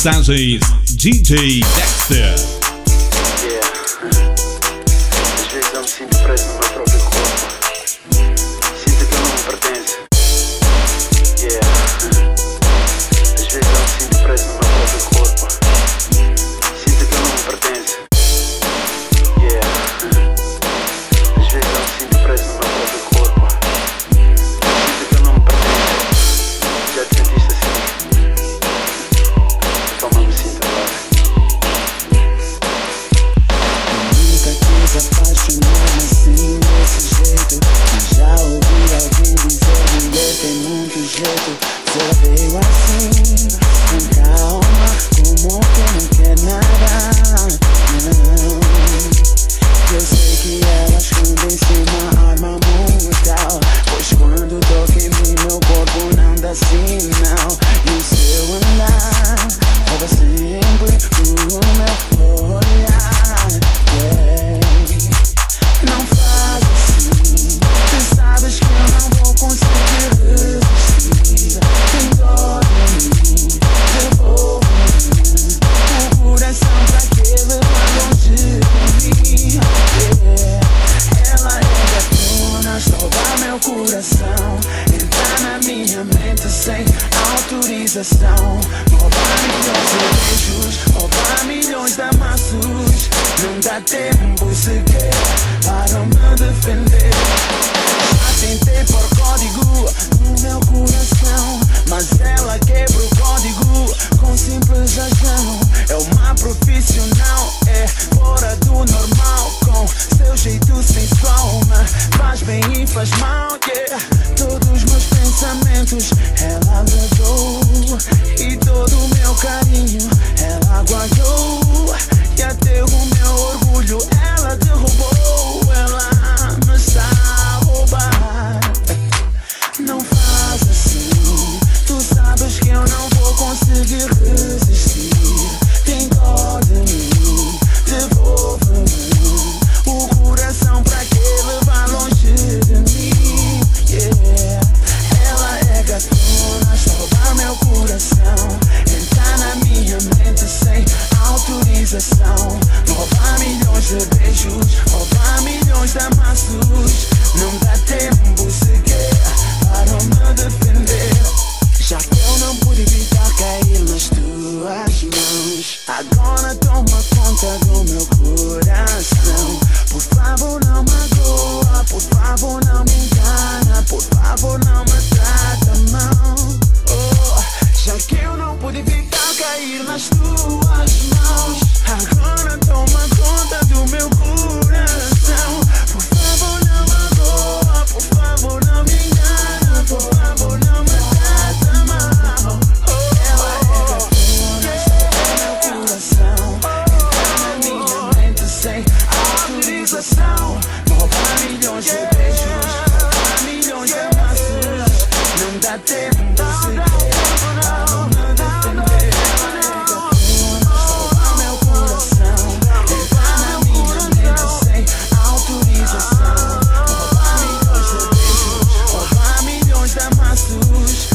Sounds is DJ Dexter. jeito, você veio assim, com calma, como quem não quer nada. Não, eu sei que elas fundem se uma arma mortal. Pois quando toca em mim, meu corpo não dá sinal. E o seu andar rouba sempre o meu corpo. valorização Roubar milhões de beijos Roubar milhões de amassos Não dá tempo sequer Para me defender. Já tentei por código No meu coração Mas ela quebra o código Com simples ação É uma profissional É fora do normal Com seu jeito sensual faz bem e faz mal yeah. Agora toma conta do meu coração. Por favor, não magoa, por favor, não me engana. Jesus